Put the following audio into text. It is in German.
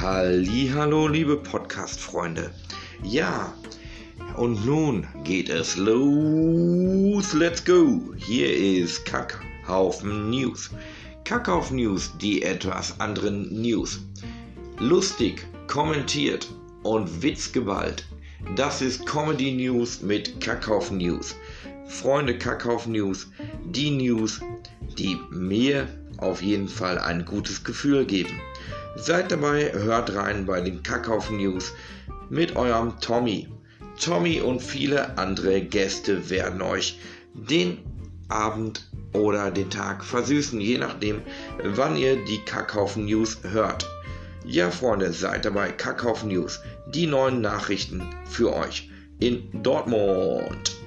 Hallo, liebe Podcast-Freunde. Ja, und nun geht es los. Let's go. Hier ist Kackhaufen News. Kackhaufen News, die etwas anderen News. Lustig, kommentiert und witzgeballt. Das ist Comedy News mit Kackhaufen News. Freunde Kackhaufen News, die News, die mir auf jeden Fall ein gutes Gefühl geben. Seid dabei, hört rein bei den Kackhaufen News mit eurem Tommy. Tommy und viele andere Gäste werden euch den Abend oder den Tag versüßen, je nachdem, wann ihr die Kackhaufen News hört. Ja, Freunde, seid dabei, Kackhaufen News, die neuen Nachrichten für euch in Dortmund.